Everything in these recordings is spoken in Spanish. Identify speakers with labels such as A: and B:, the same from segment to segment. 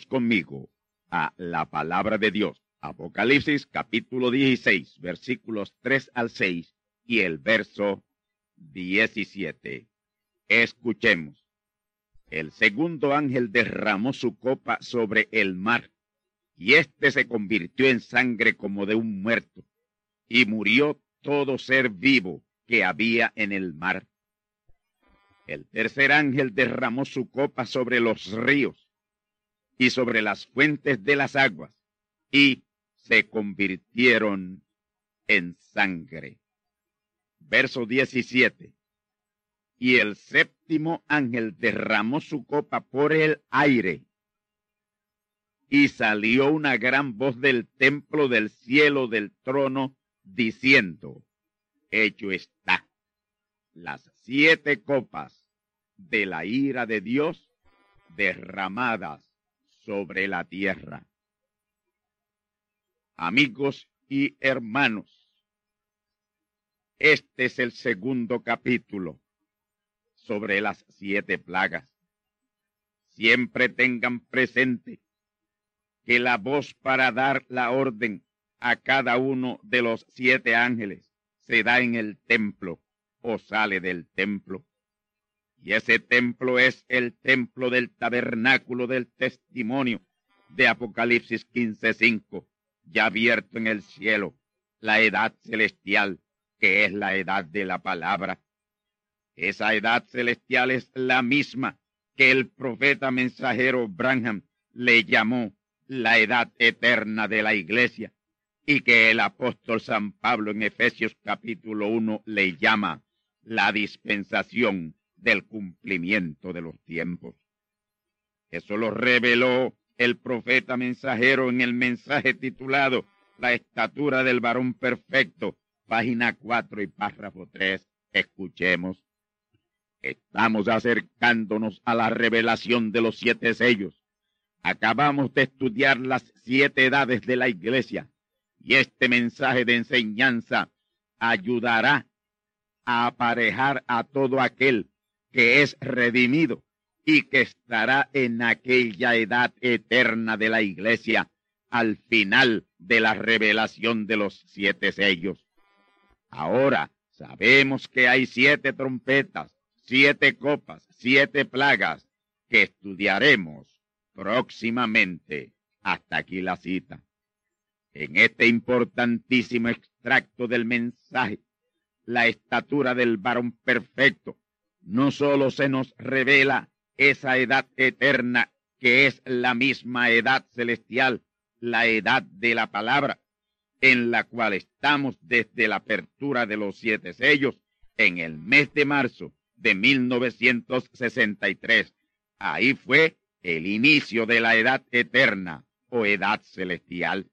A: Conmigo a la palabra de Dios. Apocalipsis capítulo 16, versículos 3 al 6 y el verso 17. Escuchemos. El segundo ángel derramó su copa sobre el mar, y éste se convirtió en sangre como de un muerto, y murió todo ser vivo que había en el mar. El tercer ángel derramó su copa sobre los ríos y sobre las fuentes de las aguas, y se convirtieron en sangre. Verso 17. Y el séptimo ángel derramó su copa por el aire, y salió una gran voz del templo del cielo del trono, diciendo, hecho está, las siete copas de la ira de Dios derramadas sobre la tierra. Amigos y hermanos, este es el segundo capítulo sobre las siete plagas. Siempre tengan presente que la voz para dar la orden a cada uno de los siete ángeles se da en el templo o sale del templo. Y ese templo es el templo del tabernáculo del testimonio de Apocalipsis 15:5, ya abierto en el cielo, la edad celestial, que es la edad de la palabra. Esa edad celestial es la misma que el profeta mensajero Branham le llamó la edad eterna de la iglesia y que el apóstol San Pablo en Efesios capítulo 1 le llama la dispensación del cumplimiento de los tiempos. Eso lo reveló el profeta mensajero en el mensaje titulado La estatura del varón perfecto, página 4 y párrafo 3. Escuchemos. Estamos acercándonos a la revelación de los siete sellos. Acabamos de estudiar las siete edades de la iglesia y este mensaje de enseñanza ayudará a aparejar a todo aquel que es redimido y que estará en aquella edad eterna de la iglesia al final de la revelación de los siete sellos. Ahora sabemos que hay siete trompetas, siete copas, siete plagas que estudiaremos próximamente. Hasta aquí la cita. En este importantísimo extracto del mensaje, la estatura del varón perfecto no solo se nos revela esa edad eterna que es la misma edad celestial, la edad de la palabra, en la cual estamos desde la apertura de los siete sellos en el mes de marzo de 1963. Ahí fue el inicio de la edad eterna o edad celestial.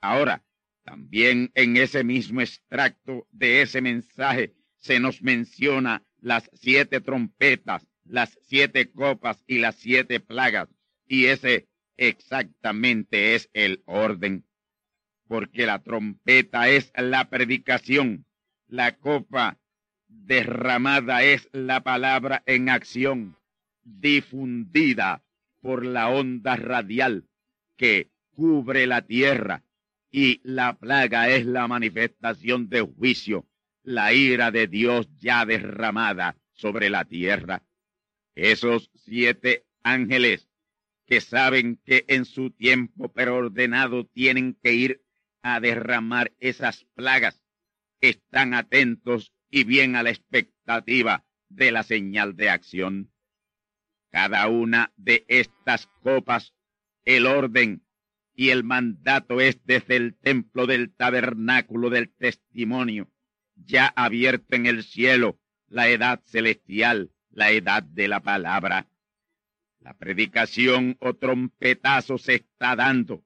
A: Ahora, también en ese mismo extracto de ese mensaje se nos menciona las siete trompetas, las siete copas y las siete plagas. Y ese exactamente es el orden. Porque la trompeta es la predicación, la copa derramada es la palabra en acción, difundida por la onda radial que cubre la tierra y la plaga es la manifestación de juicio, la ira de Dios ya derramada sobre la tierra. Esos siete ángeles que saben que en su tiempo preordenado tienen que ir a derramar esas plagas, están atentos y bien a la expectativa de la señal de acción. Cada una de estas copas, el orden y el mandato es desde el templo del tabernáculo del testimonio, ya abierto en el cielo, la edad celestial, la edad de la palabra. La predicación o trompetazo se está dando,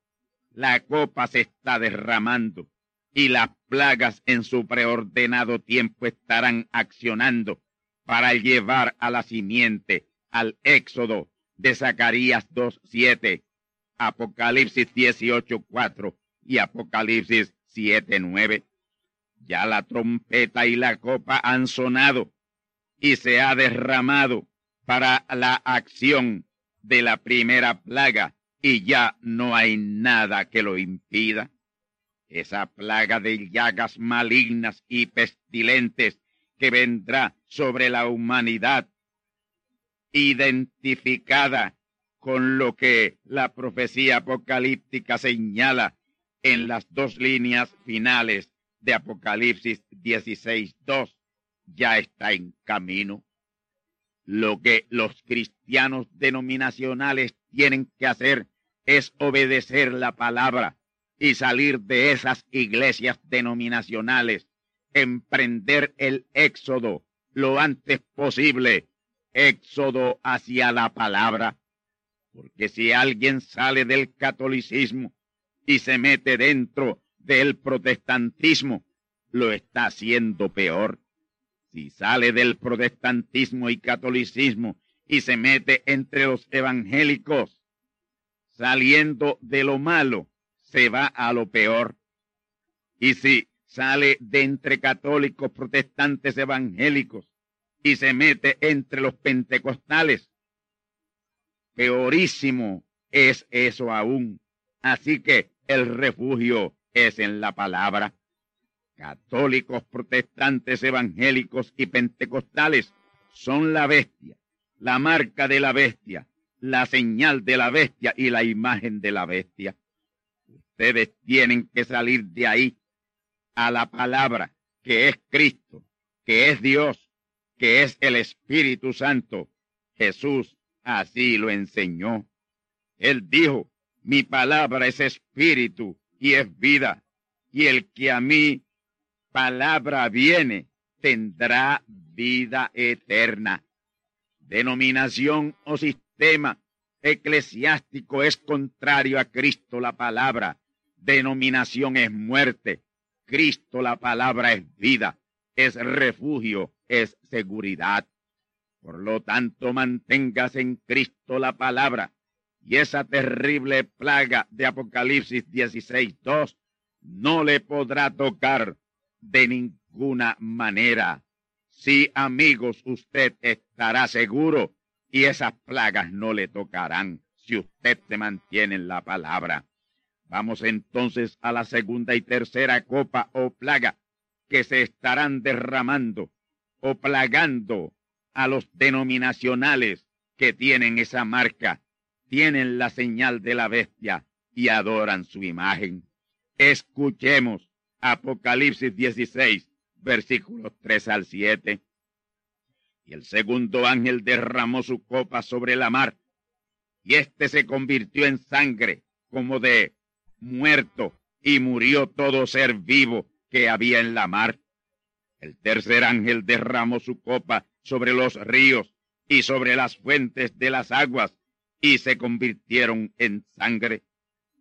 A: la copa se está derramando y las plagas en su preordenado tiempo estarán accionando para llevar a la simiente al éxodo de Zacarías 2.7, Apocalipsis 18.4 y Apocalipsis 7.9. Ya la trompeta y la copa han sonado y se ha derramado para la acción de la primera plaga y ya no hay nada que lo impida. Esa plaga de llagas malignas y pestilentes que vendrá sobre la humanidad, identificada con lo que la profecía apocalíptica señala en las dos líneas finales de Apocalipsis 16.2 ya está en camino. Lo que los cristianos denominacionales tienen que hacer es obedecer la palabra y salir de esas iglesias denominacionales, emprender el éxodo lo antes posible, éxodo hacia la palabra. Porque si alguien sale del catolicismo y se mete dentro del protestantismo, lo está haciendo peor. Si sale del protestantismo y catolicismo y se mete entre los evangélicos, saliendo de lo malo, se va a lo peor. Y si sale de entre católicos, protestantes, evangélicos y se mete entre los pentecostales, peorísimo es eso aún. Así que el refugio es en la palabra. Católicos, protestantes, evangélicos y pentecostales son la bestia, la marca de la bestia, la señal de la bestia y la imagen de la bestia. Ustedes tienen que salir de ahí a la palabra que es Cristo, que es Dios, que es el Espíritu Santo. Jesús así lo enseñó. Él dijo, mi palabra es espíritu y es vida, y el que a mí palabra viene, tendrá vida eterna. Denominación o sistema eclesiástico es contrario a Cristo la palabra. Denominación es muerte. Cristo la palabra es vida, es refugio, es seguridad. Por lo tanto, mantengas en Cristo la palabra y esa terrible plaga de Apocalipsis 16.2 no le podrá tocar de ninguna manera. Sí, amigos, usted estará seguro y esas plagas no le tocarán si usted se mantiene en la palabra. Vamos entonces a la segunda y tercera copa o plaga que se estarán derramando o plagando a los denominacionales que tienen esa marca, tienen la señal de la bestia y adoran su imagen. Escuchemos Apocalipsis 16, versículos 3 al 7. Y el segundo ángel derramó su copa sobre la mar, y éste se convirtió en sangre como de muerto, y murió todo ser vivo que había en la mar. El tercer ángel derramó su copa sobre los ríos y sobre las fuentes de las aguas, y se convirtieron en sangre.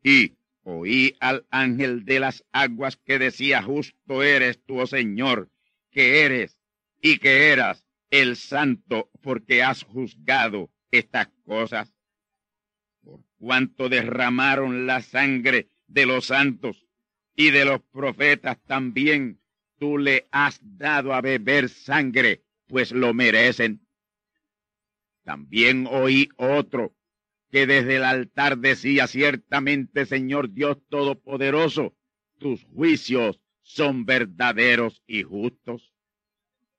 A: Y oí al ángel de las aguas que decía, justo eres tú, oh Señor, que eres y que eras el santo, porque has juzgado estas cosas. Por cuanto derramaron la sangre de los santos y de los profetas también, tú le has dado a beber sangre, pues lo merecen. También oí otro que desde el altar decía ciertamente, Señor Dios Todopoderoso, tus juicios son verdaderos y justos.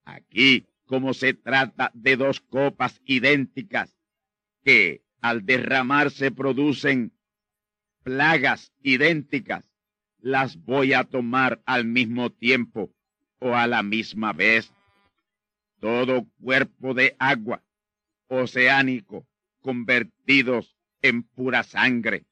A: Aquí, como se trata de dos copas idénticas que al derramarse producen plagas idénticas, las voy a tomar al mismo tiempo o a la misma vez. Todo cuerpo de agua oceánico convertidos en pura sangre.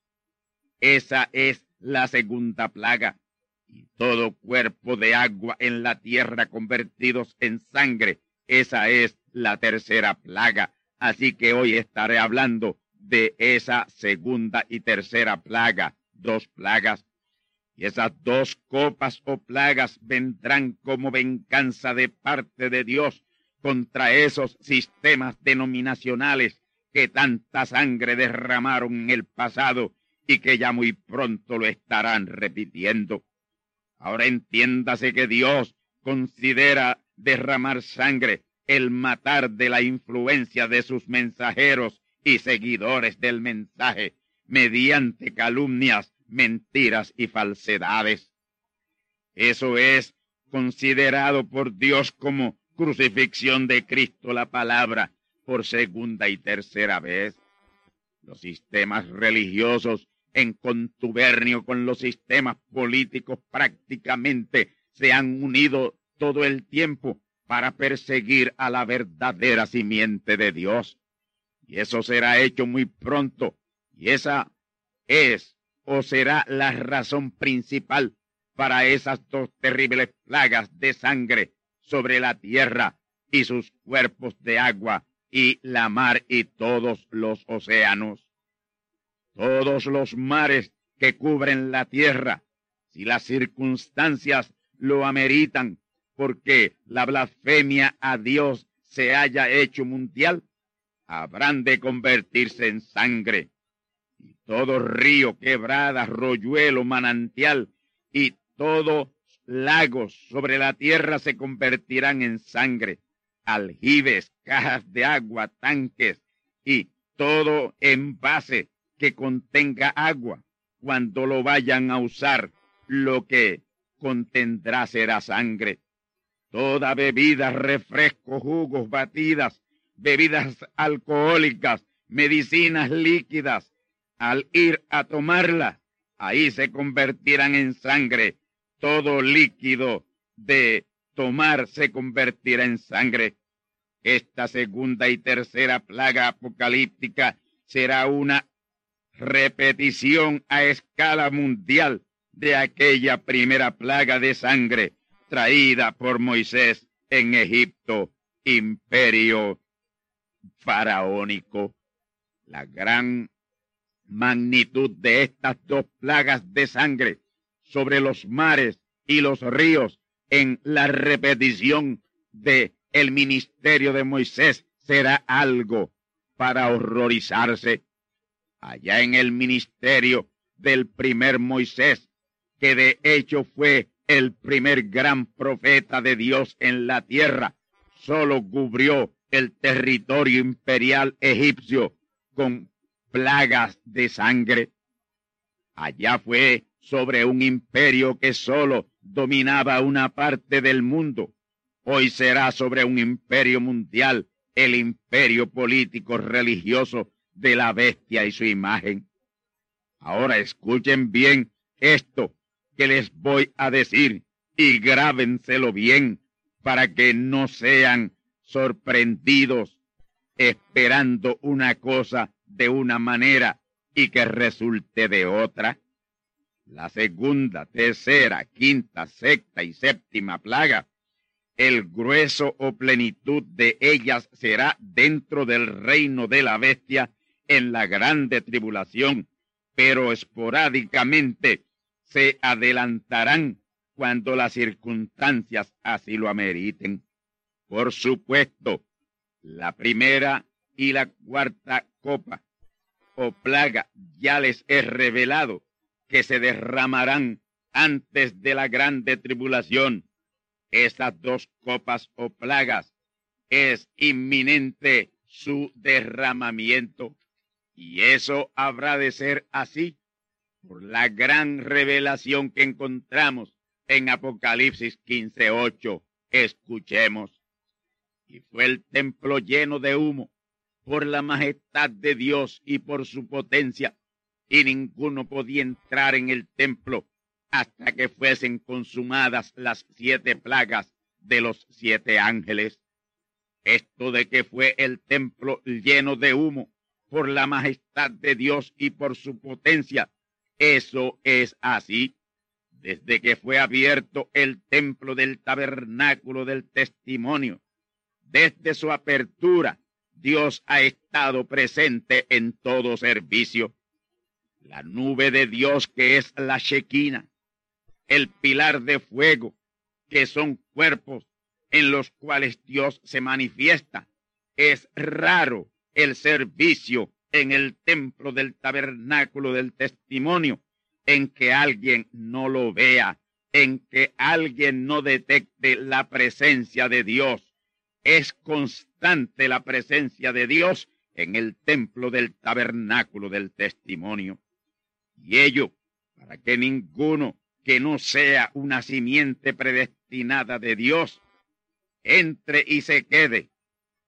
A: Esa es la segunda plaga. Y todo cuerpo de agua en la tierra convertidos en sangre. Esa es la tercera plaga. Así que hoy estaré hablando de esa segunda y tercera plaga, dos plagas. Y esas dos copas o plagas vendrán como venganza de parte de Dios contra esos sistemas denominacionales que tanta sangre derramaron en el pasado y que ya muy pronto lo estarán repitiendo. Ahora entiéndase que Dios considera derramar sangre el matar de la influencia de sus mensajeros y seguidores del mensaje mediante calumnias, mentiras y falsedades. Eso es considerado por Dios como crucifixión de Cristo la palabra por segunda y tercera vez. Los sistemas religiosos en contubernio con los sistemas políticos prácticamente se han unido todo el tiempo para perseguir a la verdadera simiente de Dios. Y eso será hecho muy pronto. Y esa es o será la razón principal para esas dos terribles plagas de sangre sobre la tierra y sus cuerpos de agua y la mar y todos los océanos. Todos los mares que cubren la tierra, si las circunstancias lo ameritan, porque la blasfemia a Dios se haya hecho mundial, habrán de convertirse en sangre. Y todo río, quebrada, rolluelo, manantial y todo lagos sobre la tierra se convertirán en sangre aljibes, cajas de agua, tanques y todo envase que contenga agua. Cuando lo vayan a usar, lo que contendrá será sangre. Toda bebida, refrescos, jugos, batidas, bebidas alcohólicas, medicinas líquidas, al ir a tomarla, ahí se convertirán en sangre. Todo líquido de tomar se convertirá en sangre. Esta segunda y tercera plaga apocalíptica será una repetición a escala mundial de aquella primera plaga de sangre traída por Moisés en Egipto, imperio faraónico. La gran magnitud de estas dos plagas de sangre sobre los mares y los ríos en la repetición de el ministerio de Moisés será algo para horrorizarse. Allá en el ministerio del primer Moisés, que de hecho fue el primer gran profeta de Dios en la tierra, solo cubrió el territorio imperial egipcio con plagas de sangre. Allá fue sobre un imperio que solo dominaba una parte del mundo. Hoy será sobre un imperio mundial, el imperio político religioso de la bestia y su imagen. Ahora escuchen bien esto que les voy a decir y grábenselo bien para que no sean sorprendidos esperando una cosa de una manera y que resulte de otra la segunda, tercera, quinta, sexta y séptima plaga el grueso o plenitud de ellas será dentro del reino de la bestia en la grande tribulación, pero esporádicamente se adelantarán cuando las circunstancias así lo ameriten. Por supuesto, la primera y la cuarta copa o plaga ya les he revelado que se derramarán antes de la grande tribulación esas dos copas o plagas, es inminente su derramamiento. Y eso habrá de ser así por la gran revelación que encontramos en Apocalipsis 15:8. Escuchemos. Y fue el templo lleno de humo por la majestad de Dios y por su potencia, y ninguno podía entrar en el templo hasta que fuesen consumadas las siete plagas de los siete ángeles. Esto de que fue el templo lleno de humo por la majestad de Dios y por su potencia, eso es así. Desde que fue abierto el templo del tabernáculo del testimonio, desde su apertura, Dios ha estado presente en todo servicio. La nube de Dios que es la Shekinah el pilar de fuego, que son cuerpos en los cuales Dios se manifiesta. Es raro el servicio en el templo del tabernáculo del testimonio en que alguien no lo vea, en que alguien no detecte la presencia de Dios. Es constante la presencia de Dios en el templo del tabernáculo del testimonio. Y ello, para que ninguno que no sea una simiente predestinada de Dios, entre y se quede,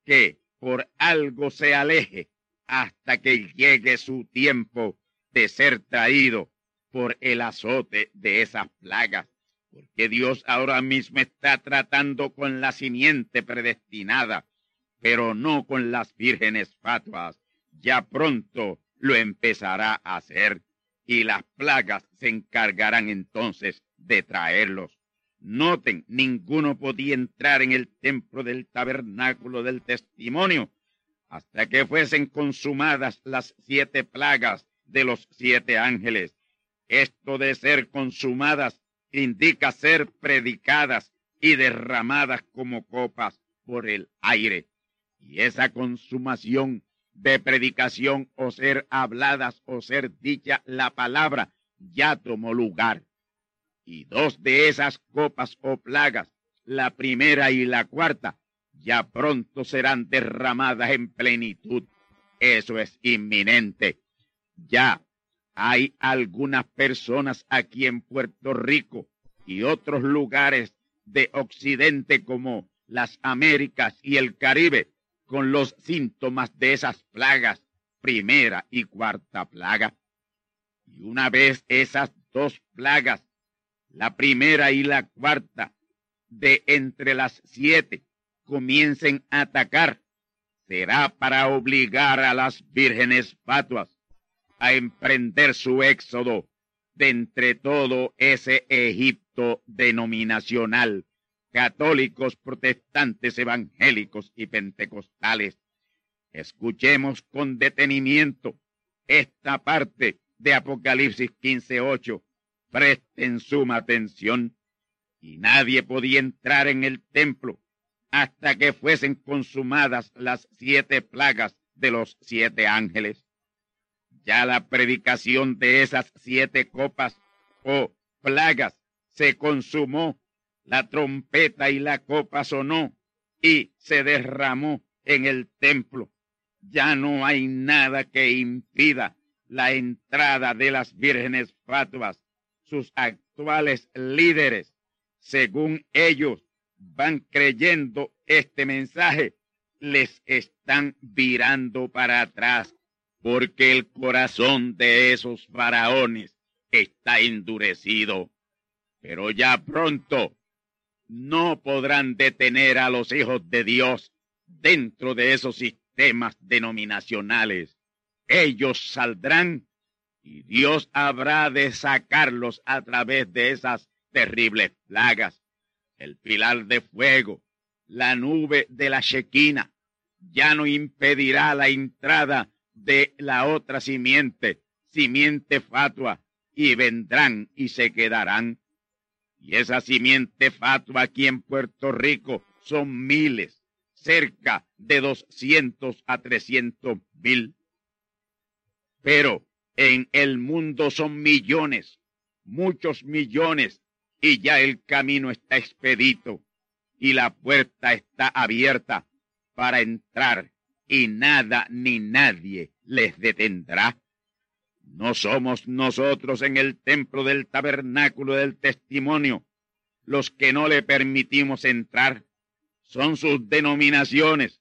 A: que por algo se aleje hasta que llegue su tiempo de ser traído por el azote de esas plagas, porque Dios ahora mismo está tratando con la simiente predestinada, pero no con las vírgenes fatuas. Ya pronto lo empezará a hacer y las plagas se encargarán entonces de traerlos. Noten, ninguno podía entrar en el templo del tabernáculo del testimonio hasta que fuesen consumadas las siete plagas de los siete ángeles. Esto de ser consumadas indica ser predicadas y derramadas como copas por el aire. Y esa consumación de predicación o ser habladas o ser dicha la palabra ya tomó lugar. Y dos de esas copas o plagas, la primera y la cuarta, ya pronto serán derramadas en plenitud. Eso es inminente. Ya hay algunas personas aquí en Puerto Rico y otros lugares de Occidente como las Américas y el Caribe con los síntomas de esas plagas, primera y cuarta plaga. Y una vez esas dos plagas, la primera y la cuarta, de entre las siete, comiencen a atacar, será para obligar a las vírgenes fatuas a emprender su éxodo de entre todo ese Egipto denominacional católicos, protestantes, evangélicos y pentecostales. Escuchemos con detenimiento esta parte de Apocalipsis 15:8. Presten suma atención. Y nadie podía entrar en el templo hasta que fuesen consumadas las siete plagas de los siete ángeles. Ya la predicación de esas siete copas o plagas se consumó la trompeta y la copa sonó y se derramó en el templo. Ya no hay nada que impida la entrada de las vírgenes fatuas, sus actuales líderes. Según ellos van creyendo este mensaje, les están virando para atrás, porque el corazón de esos faraones está endurecido. Pero ya pronto no podrán detener a los hijos de Dios dentro de esos sistemas denominacionales. Ellos saldrán y Dios habrá de sacarlos a través de esas terribles plagas. El pilar de fuego la nube de la Shequina ya no impedirá la entrada de la otra simiente, simiente fatua, y vendrán y se quedarán. Y esa simiente fatua aquí en Puerto Rico son miles, cerca de doscientos a trescientos mil. Pero en el mundo son millones, muchos millones, y ya el camino está expedito y la puerta está abierta para entrar y nada ni nadie les detendrá. No somos nosotros en el templo del tabernáculo del testimonio los que no le permitimos entrar. Son sus denominaciones,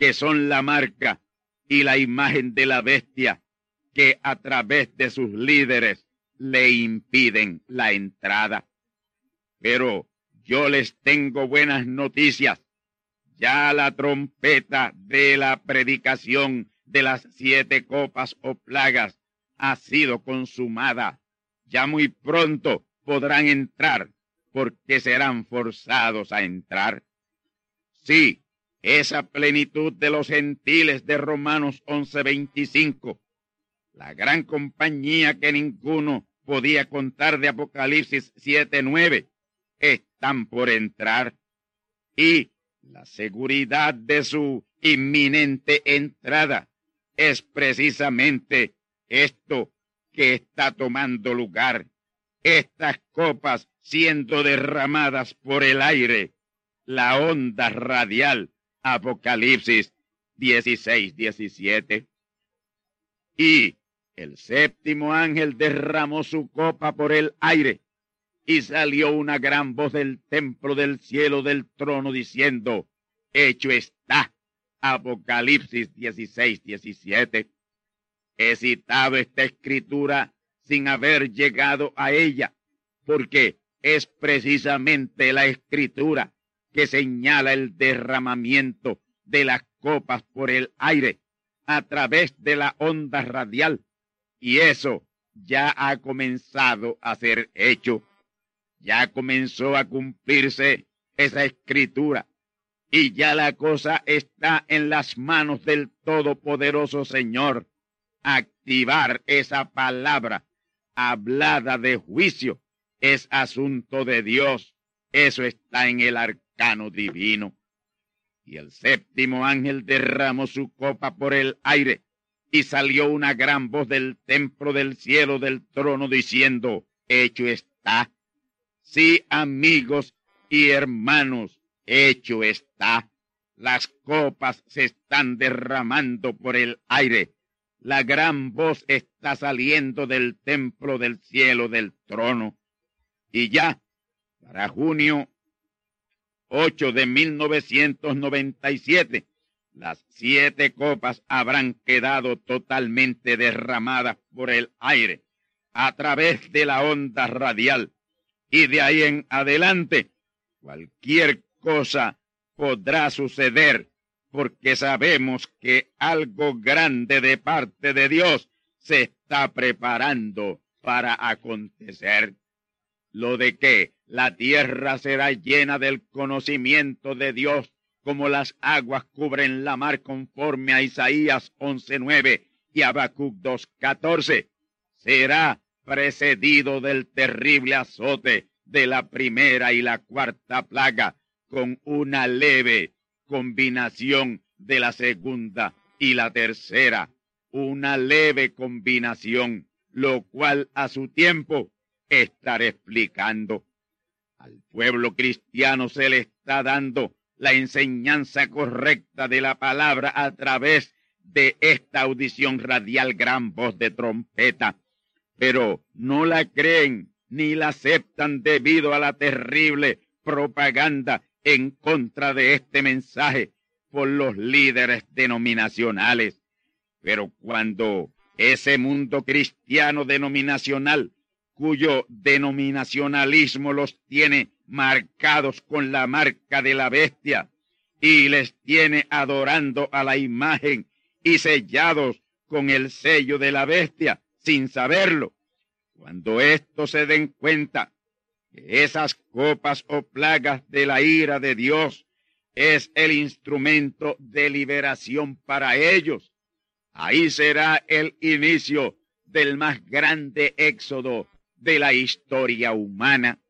A: que son la marca y la imagen de la bestia, que a través de sus líderes le impiden la entrada. Pero yo les tengo buenas noticias. Ya la trompeta de la predicación de las siete copas o plagas ha sido consumada. Ya muy pronto podrán entrar porque serán forzados a entrar. Sí, esa plenitud de los gentiles de Romanos 11:25, la gran compañía que ninguno podía contar de Apocalipsis 7:9, están por entrar y la seguridad de su inminente entrada es precisamente esto que está tomando lugar, estas copas siendo derramadas por el aire, la onda radial, Apocalipsis 16, 17. Y el séptimo ángel derramó su copa por el aire, y salió una gran voz del templo del cielo del trono diciendo, hecho está. Apocalipsis 16, 17. He citado esta escritura sin haber llegado a ella, porque es precisamente la escritura que señala el derramamiento de las copas por el aire a través de la onda radial. Y eso ya ha comenzado a ser hecho. Ya comenzó a cumplirse esa escritura. Y ya la cosa está en las manos del Todopoderoso Señor. Activar esa palabra hablada de juicio es asunto de Dios. Eso está en el arcano divino. Y el séptimo ángel derramó su copa por el aire y salió una gran voz del templo del cielo del trono diciendo, hecho está. Sí, amigos y hermanos, hecho está. Las copas se están derramando por el aire. La gran voz está saliendo del templo del cielo del trono. Y ya, para junio 8 de 1997, las siete copas habrán quedado totalmente derramadas por el aire a través de la onda radial. Y de ahí en adelante, cualquier cosa podrá suceder porque sabemos que algo grande de parte de Dios se está preparando para acontecer. Lo de que la tierra será llena del conocimiento de Dios como las aguas cubren la mar conforme a Isaías 11.9 y Habacuc 2.14, será precedido del terrible azote de la primera y la cuarta plaga con una leve combinación de la segunda y la tercera, una leve combinación, lo cual a su tiempo estar explicando. Al pueblo cristiano se le está dando la enseñanza correcta de la palabra a través de esta audición radial gran voz de trompeta, pero no la creen ni la aceptan debido a la terrible propaganda en contra de este mensaje por los líderes denominacionales. Pero cuando ese mundo cristiano denominacional cuyo denominacionalismo los tiene marcados con la marca de la bestia y les tiene adorando a la imagen y sellados con el sello de la bestia sin saberlo. Cuando estos se den cuenta esas copas o plagas de la ira de Dios es el instrumento de liberación para ellos. Ahí será el inicio del más grande éxodo de la historia humana.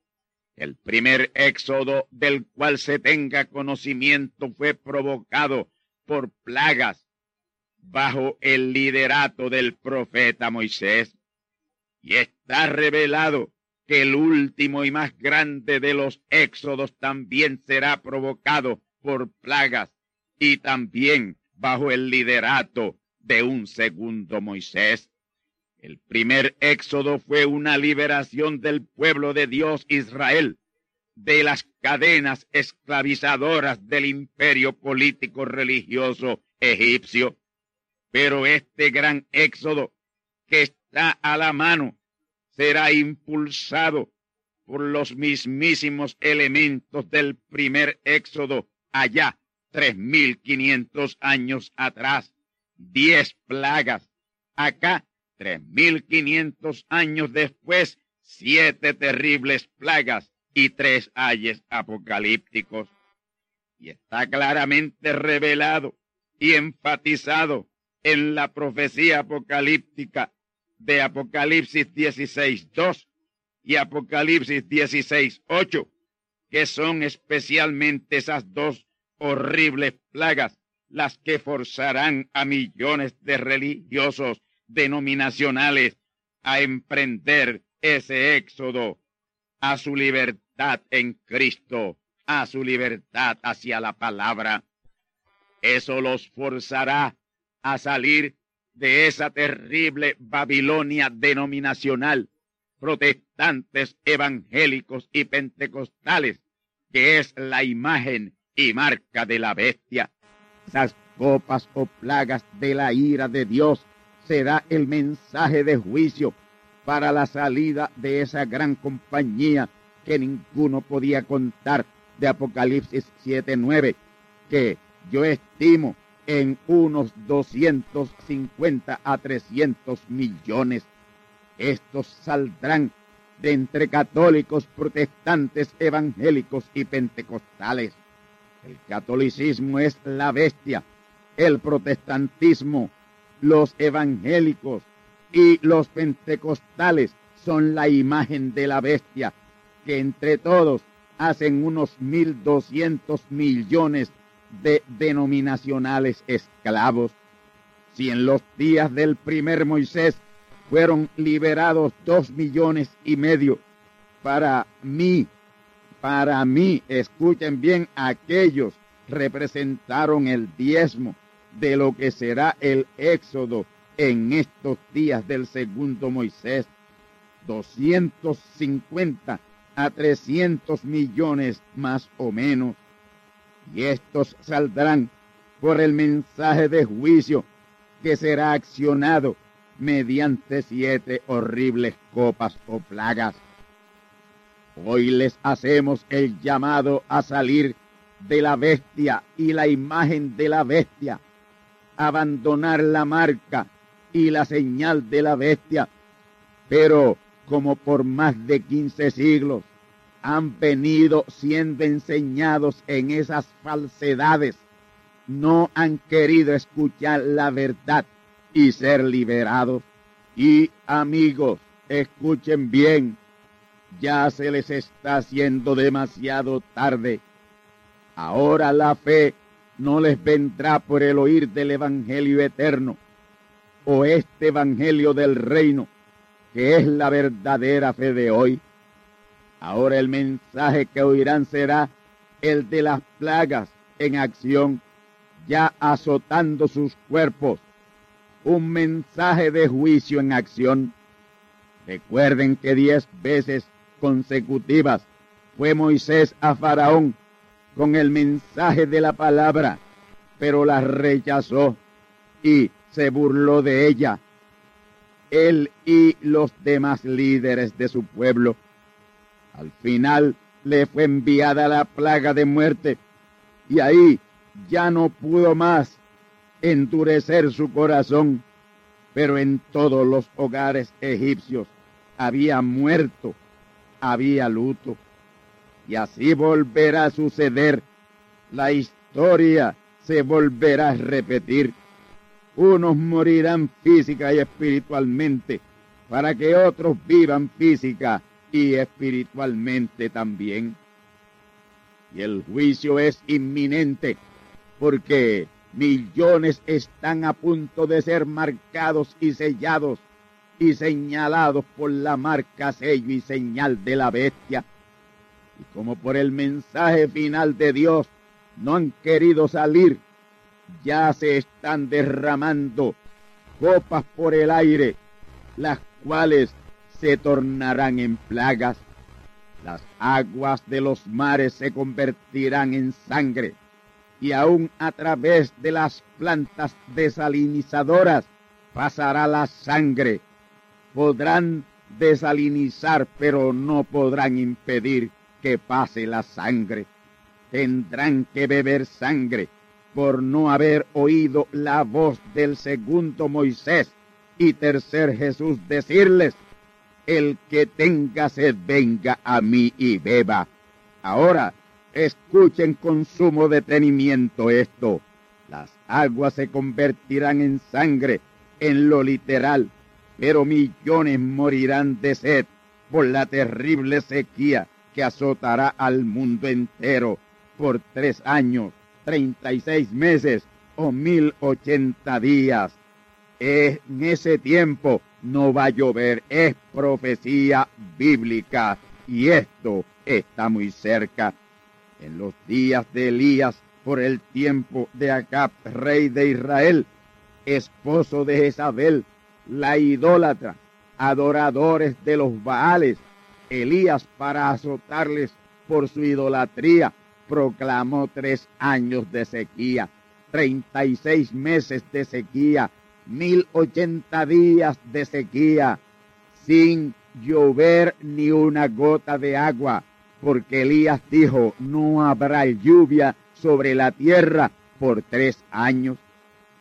A: El primer éxodo del cual se tenga conocimiento fue provocado por plagas bajo el liderato del profeta Moisés. Y está revelado que el último y más grande de los éxodos también será provocado por plagas y también bajo el liderato de un segundo Moisés. El primer éxodo fue una liberación del pueblo de Dios Israel de las cadenas esclavizadoras del imperio político religioso egipcio. Pero este gran éxodo que está a la mano será impulsado por los mismísimos elementos del primer éxodo allá tres mil quinientos años atrás. Diez plagas. Acá tres mil quinientos años después, siete terribles plagas y tres ayes apocalípticos. Y está claramente revelado y enfatizado en la profecía apocalíptica de Apocalipsis 16.2 y Apocalipsis 16.8, que son especialmente esas dos horribles plagas las que forzarán a millones de religiosos denominacionales a emprender ese éxodo a su libertad en Cristo, a su libertad hacia la palabra. Eso los forzará a salir de esa terrible Babilonia denominacional, protestantes, evangélicos y pentecostales, que es la imagen y marca de la bestia. Esas copas o plagas de la ira de Dios será el mensaje de juicio para la salida de esa gran compañía que ninguno podía contar de Apocalipsis 7.9, que yo estimo en unos 250 a 300 millones. Estos saldrán de entre católicos, protestantes, evangélicos y pentecostales. El catolicismo es la bestia, el protestantismo, los evangélicos y los pentecostales son la imagen de la bestia, que entre todos hacen unos 1.200 millones de denominacionales esclavos. Si en los días del primer Moisés fueron liberados dos millones y medio, para mí, para mí, escuchen bien, aquellos representaron el diezmo de lo que será el éxodo en estos días del segundo Moisés. 250 a 300 millones más o menos y estos saldrán por el mensaje de juicio que será accionado mediante siete horribles copas o plagas. Hoy les hacemos el llamado a salir de la bestia y la imagen de la bestia, abandonar la marca y la señal de la bestia, pero como por más de quince siglos han venido siendo enseñados en esas falsedades, no han querido escuchar la verdad y ser liberados. Y amigos, escuchen bien, ya se les está haciendo demasiado tarde. Ahora la fe no les vendrá por el oír del Evangelio eterno o este Evangelio del reino, que es la verdadera fe de hoy Ahora el mensaje que oirán será el de las plagas en acción, ya azotando sus cuerpos. Un mensaje de juicio en acción. Recuerden que diez veces consecutivas fue Moisés a Faraón con el mensaje de la palabra, pero la rechazó y se burló de ella. Él y los demás líderes de su pueblo al final le fue enviada la plaga de muerte y ahí ya no pudo más endurecer su corazón, pero en todos los hogares egipcios había muerto, había luto. Y así volverá a suceder la historia se volverá a repetir. Unos morirán física y espiritualmente para que otros vivan física y espiritualmente también. Y el juicio es inminente porque millones están a punto de ser marcados y sellados y señalados por la marca, sello y señal de la bestia. Y como por el mensaje final de Dios no han querido salir, ya se están derramando copas por el aire, las cuales se tornarán en plagas. Las aguas de los mares se convertirán en sangre y aún a través de las plantas desalinizadoras pasará la sangre. Podrán desalinizar, pero no podrán impedir que pase la sangre. Tendrán que beber sangre por no haber oído la voz del segundo Moisés y tercer Jesús decirles, el que tenga sed venga a mí y beba. Ahora, escuchen con sumo detenimiento esto. Las aguas se convertirán en sangre, en lo literal, pero millones morirán de sed por la terrible sequía que azotará al mundo entero por tres años, treinta y seis meses o mil ochenta días. En ese tiempo no va a llover, es profecía bíblica y esto está muy cerca. En los días de Elías, por el tiempo de Acab, rey de Israel, esposo de Jezabel, la idólatra, adoradores de los Baales, Elías para azotarles por su idolatría, proclamó tres años de sequía, treinta y seis meses de sequía, mil ochenta días de sequía, sin llover ni una gota de agua, porque Elías dijo, no habrá lluvia sobre la tierra por tres años.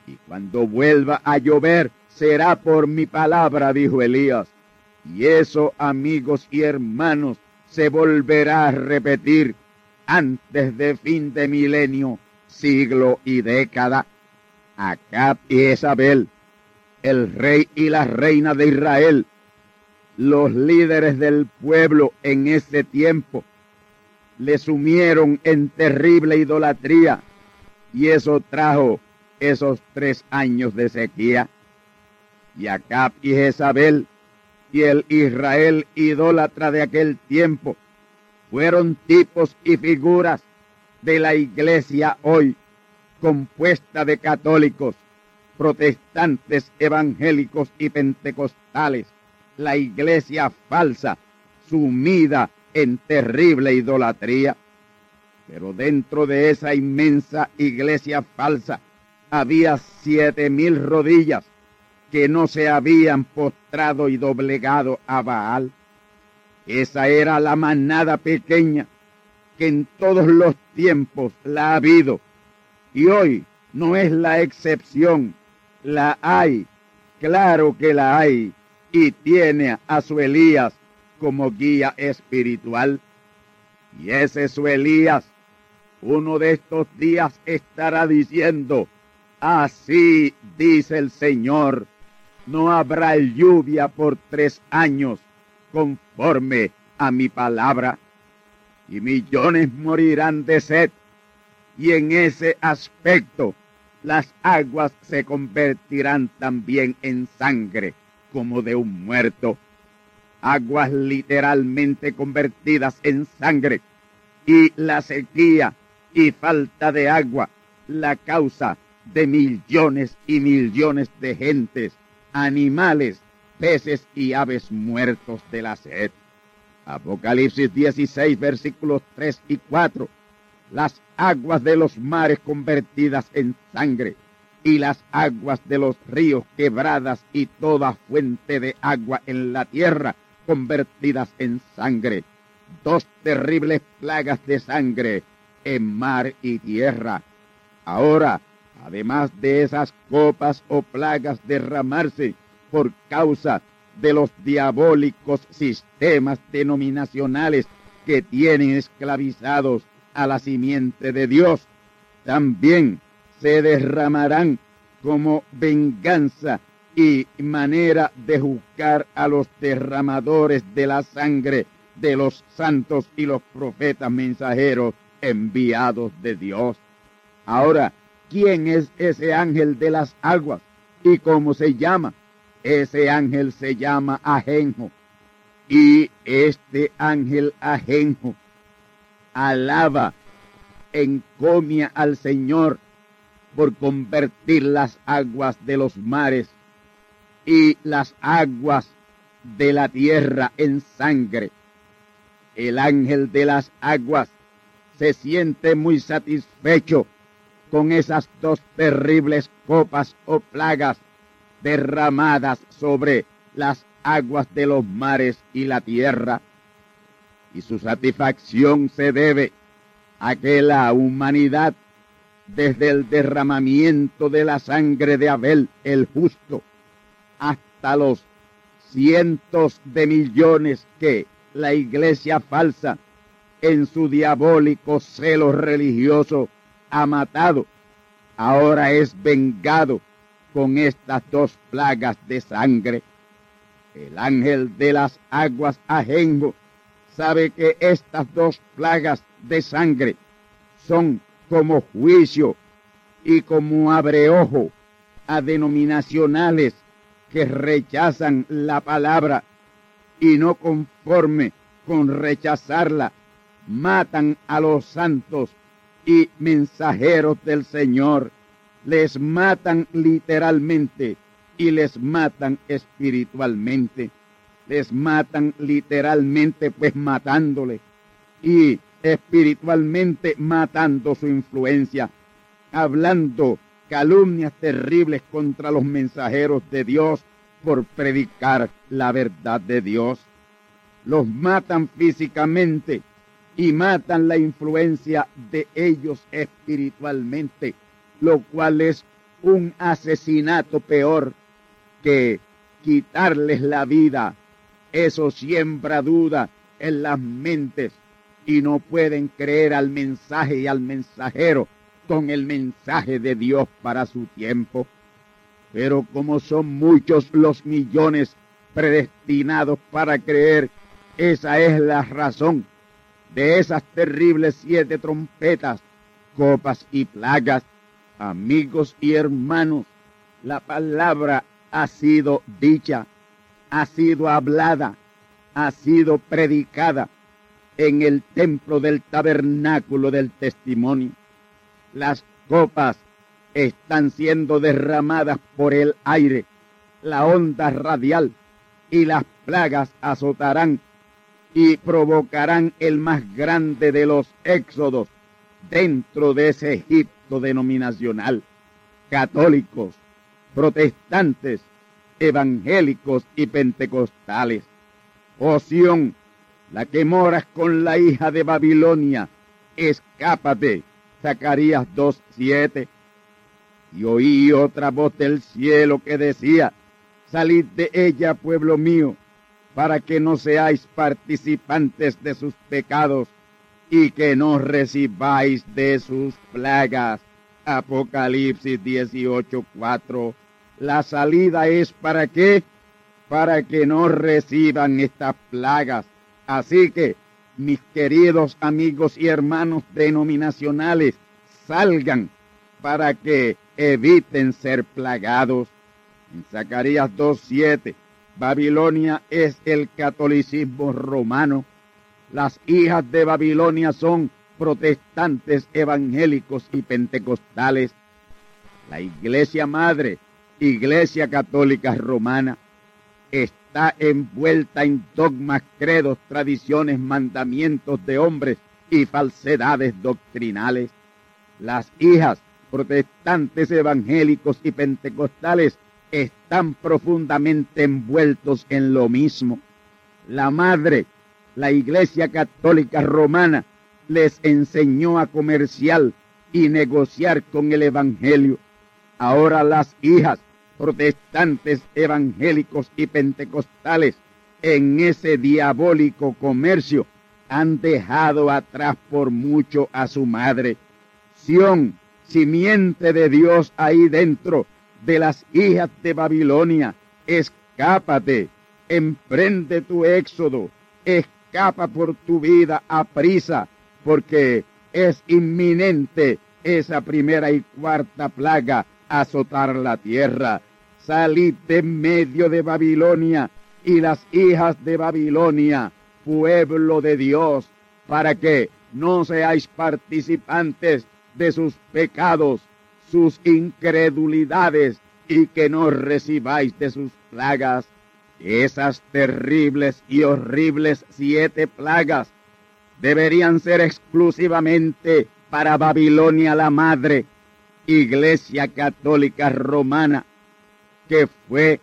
A: Y cuando vuelva a llover, será por mi palabra, dijo Elías. Y eso, amigos y hermanos, se volverá a repetir antes de fin de milenio, siglo y década. Acab y Isabel, el rey y la reina de Israel, los líderes del pueblo en ese tiempo, le sumieron en terrible idolatría y eso trajo esos tres años de sequía. Y Acab y Jezabel y el Israel idólatra de aquel tiempo fueron tipos y figuras de la iglesia hoy, compuesta de católicos, protestantes, evangélicos y pentecostales, la iglesia falsa, sumida en terrible idolatría. Pero dentro de esa inmensa iglesia falsa había siete mil rodillas que no se habían postrado y doblegado a Baal. Esa era la manada pequeña que en todos los tiempos la ha habido y hoy no es la excepción, la hay, claro que la hay y tiene a su Elías como guía espiritual. Y ese su Elías, uno de estos días estará diciendo, así dice el Señor, no habrá lluvia por tres años conforme a mi palabra, y millones morirán de sed, y en ese aspecto las aguas se convertirán también en sangre como de un muerto, aguas literalmente convertidas en sangre, y la sequía y falta de agua, la causa de millones y millones de gentes animales, peces y aves muertos de la sed. Apocalipsis 16, versículos 3 y 4. Las aguas de los mares convertidas en sangre y las aguas de los ríos quebradas y toda fuente de agua en la tierra convertidas en sangre. Dos terribles plagas de sangre en mar y tierra. Ahora, además de esas copas o plagas derramarse por causa de los diabólicos sistemas denominacionales que tienen esclavizados a la simiente de Dios también se derramarán como venganza y manera de juzgar a los derramadores de la sangre de los santos y los profetas mensajeros enviados de Dios. Ahora, ¿quién es ese ángel de las aguas y cómo se llama? Ese ángel se llama Ajenjo. Y este ángel Ajenjo alaba, encomia al Señor por convertir las aguas de los mares y las aguas de la tierra en sangre. El ángel de las aguas se siente muy satisfecho con esas dos terribles copas o plagas derramadas sobre las aguas de los mares y la tierra. Y su satisfacción se debe a que la humanidad, desde el derramamiento de la sangre de Abel el justo, hasta los cientos de millones que la iglesia falsa, en su diabólico celo religioso, ha matado, ahora es vengado con estas dos plagas de sangre. El ángel de las aguas ajengo sabe que estas dos plagas de sangre son como juicio y como abreojo a denominacionales que rechazan la palabra y no conforme con rechazarla, matan a los santos y mensajeros del Señor. Les matan literalmente y les matan espiritualmente. Les matan literalmente pues matándole y espiritualmente matando su influencia, hablando calumnias terribles contra los mensajeros de Dios por predicar la verdad de Dios. Los matan físicamente y matan la influencia de ellos espiritualmente, lo cual es un asesinato peor que quitarles la vida. Eso siembra duda en las mentes y no pueden creer al mensaje y al mensajero con el mensaje de Dios para su tiempo. Pero como son muchos los millones predestinados para creer, esa es la razón de esas terribles siete trompetas, copas y plagas. Amigos y hermanos, la palabra ha sido dicha, ha sido hablada, ha sido predicada en el templo del tabernáculo del testimonio. Las copas están siendo derramadas por el aire, la onda radial y las plagas azotarán y provocarán el más grande de los éxodos dentro de ese Egipto denominacional. Católicos, protestantes, evangélicos y pentecostales. Oción, la que moras con la hija de Babilonia, escápate. Zacarías 2.7. Y oí otra voz del cielo que decía, salid de ella, pueblo mío, para que no seáis participantes de sus pecados y que no recibáis de sus plagas. Apocalipsis 18.4. La salida es para qué? Para que no reciban estas plagas. Así que, mis queridos amigos y hermanos denominacionales, salgan para que eviten ser plagados. En Zacarías 2.7, Babilonia es el catolicismo romano. Las hijas de Babilonia son protestantes evangélicos y pentecostales. La iglesia madre, iglesia católica romana, está envuelta en dogmas, credos, tradiciones, mandamientos de hombres y falsedades doctrinales. Las hijas protestantes evangélicos y pentecostales están profundamente envueltos en lo mismo. La madre, la Iglesia Católica Romana, les enseñó a comerciar y negociar con el Evangelio. Ahora las hijas protestantes, evangélicos y pentecostales en ese diabólico comercio han dejado atrás por mucho a su madre. Sión, simiente de Dios ahí dentro de las hijas de Babilonia. Escápate, emprende tu éxodo, escapa por tu vida a prisa, porque es inminente esa primera y cuarta plaga azotar la tierra. Salid de medio de Babilonia y las hijas de Babilonia, pueblo de Dios, para que no seáis participantes de sus pecados, sus incredulidades, y que no recibáis de sus plagas. Esas terribles y horribles siete plagas deberían ser exclusivamente para Babilonia la Madre, Iglesia Católica Romana, que fue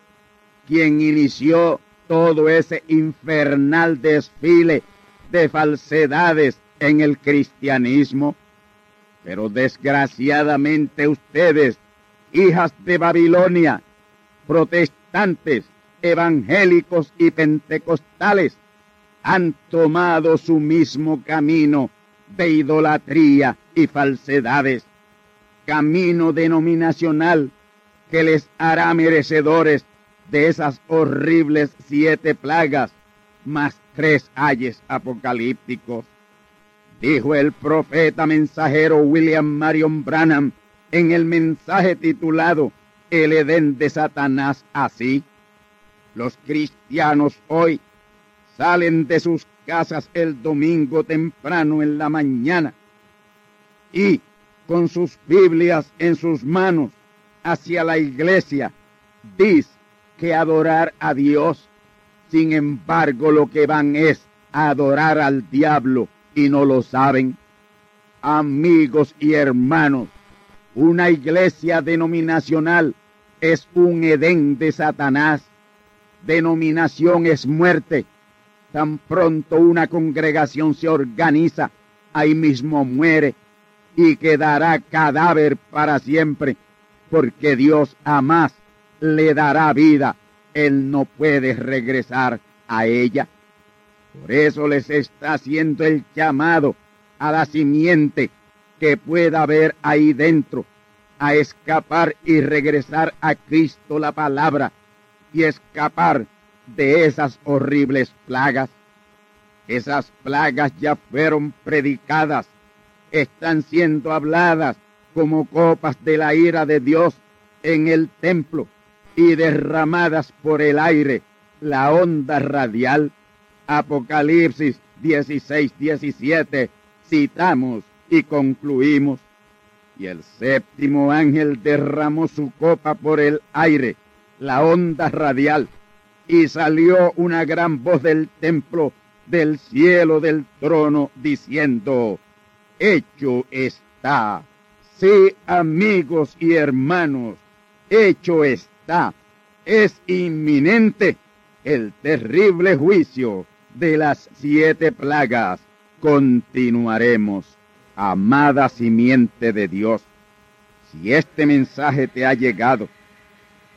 A: quien inició todo ese infernal desfile de falsedades en el cristianismo. Pero desgraciadamente ustedes, hijas de Babilonia, protestantes, evangélicos y pentecostales, han tomado su mismo camino de idolatría y falsedades, camino denominacional que les hará merecedores de esas horribles siete plagas, más tres ayes apocalípticos. Dijo el profeta mensajero William Marion Branham en el mensaje titulado El Edén de Satanás así. Los cristianos hoy salen de sus casas el domingo temprano en la mañana y con sus Biblias en sus manos hacia la iglesia, dice que adorar a Dios. Sin embargo, lo que van es adorar al diablo y no lo saben. Amigos y hermanos, una iglesia denominacional es un Edén de Satanás. Denominación es muerte Tan pronto una congregación se organiza, ahí mismo muere y quedará cadáver para siempre, porque Dios jamás le dará vida. Él no puede regresar a ella. Por eso les está haciendo el llamado a la simiente que pueda haber ahí dentro, a escapar y regresar a Cristo la palabra y escapar de esas horribles plagas. Esas plagas ya fueron predicadas, están siendo habladas como copas de la ira de Dios en el templo y derramadas por el aire, la onda radial. Apocalipsis 16, 17, citamos y concluimos. Y el séptimo ángel derramó su copa por el aire, la onda radial, y salió una gran voz del templo, del cielo del trono, diciendo, hecho está. Sí, amigos y hermanos, hecho está. Es inminente el terrible juicio de las siete plagas. Continuaremos, amada simiente de Dios. Si este mensaje te ha llegado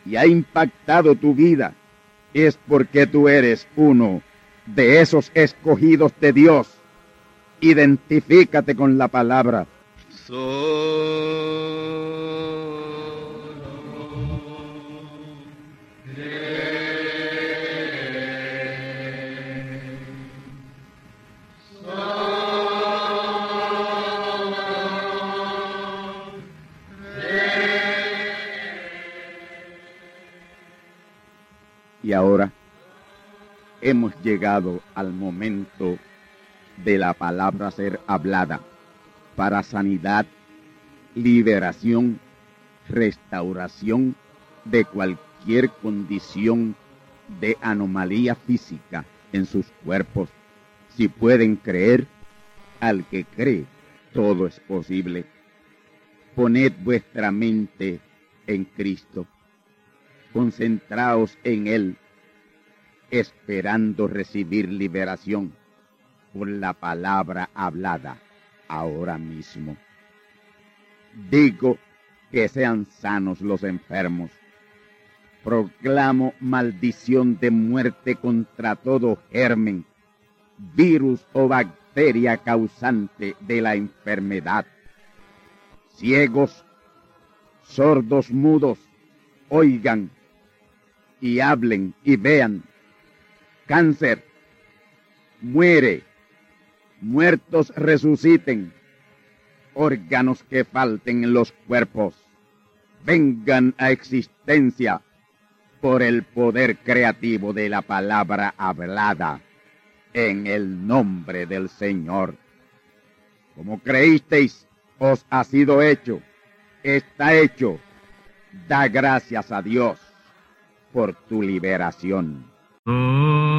A: y ha impactado tu vida, es porque tú eres uno de esos escogidos de Dios. Identifícate con la palabra. Y ahora hemos llegado al momento de la palabra ser hablada para sanidad, liberación, restauración de cualquier condición de anomalía física en sus cuerpos. Si pueden creer, al que cree, todo es posible. Poned vuestra mente en Cristo. Concentraos en Él esperando recibir liberación por la palabra hablada ahora mismo. Digo que sean sanos los enfermos. Proclamo maldición de muerte contra todo germen, virus o bacteria causante de la enfermedad. ciegos, sordos, mudos, oigan y hablen y vean. Cáncer, muere, muertos resuciten, órganos que falten en los cuerpos, vengan a existencia por el poder creativo de la palabra hablada en el nombre del Señor. Como creísteis, os ha sido hecho, está hecho. Da gracias a Dios por tu liberación.
B: Amigos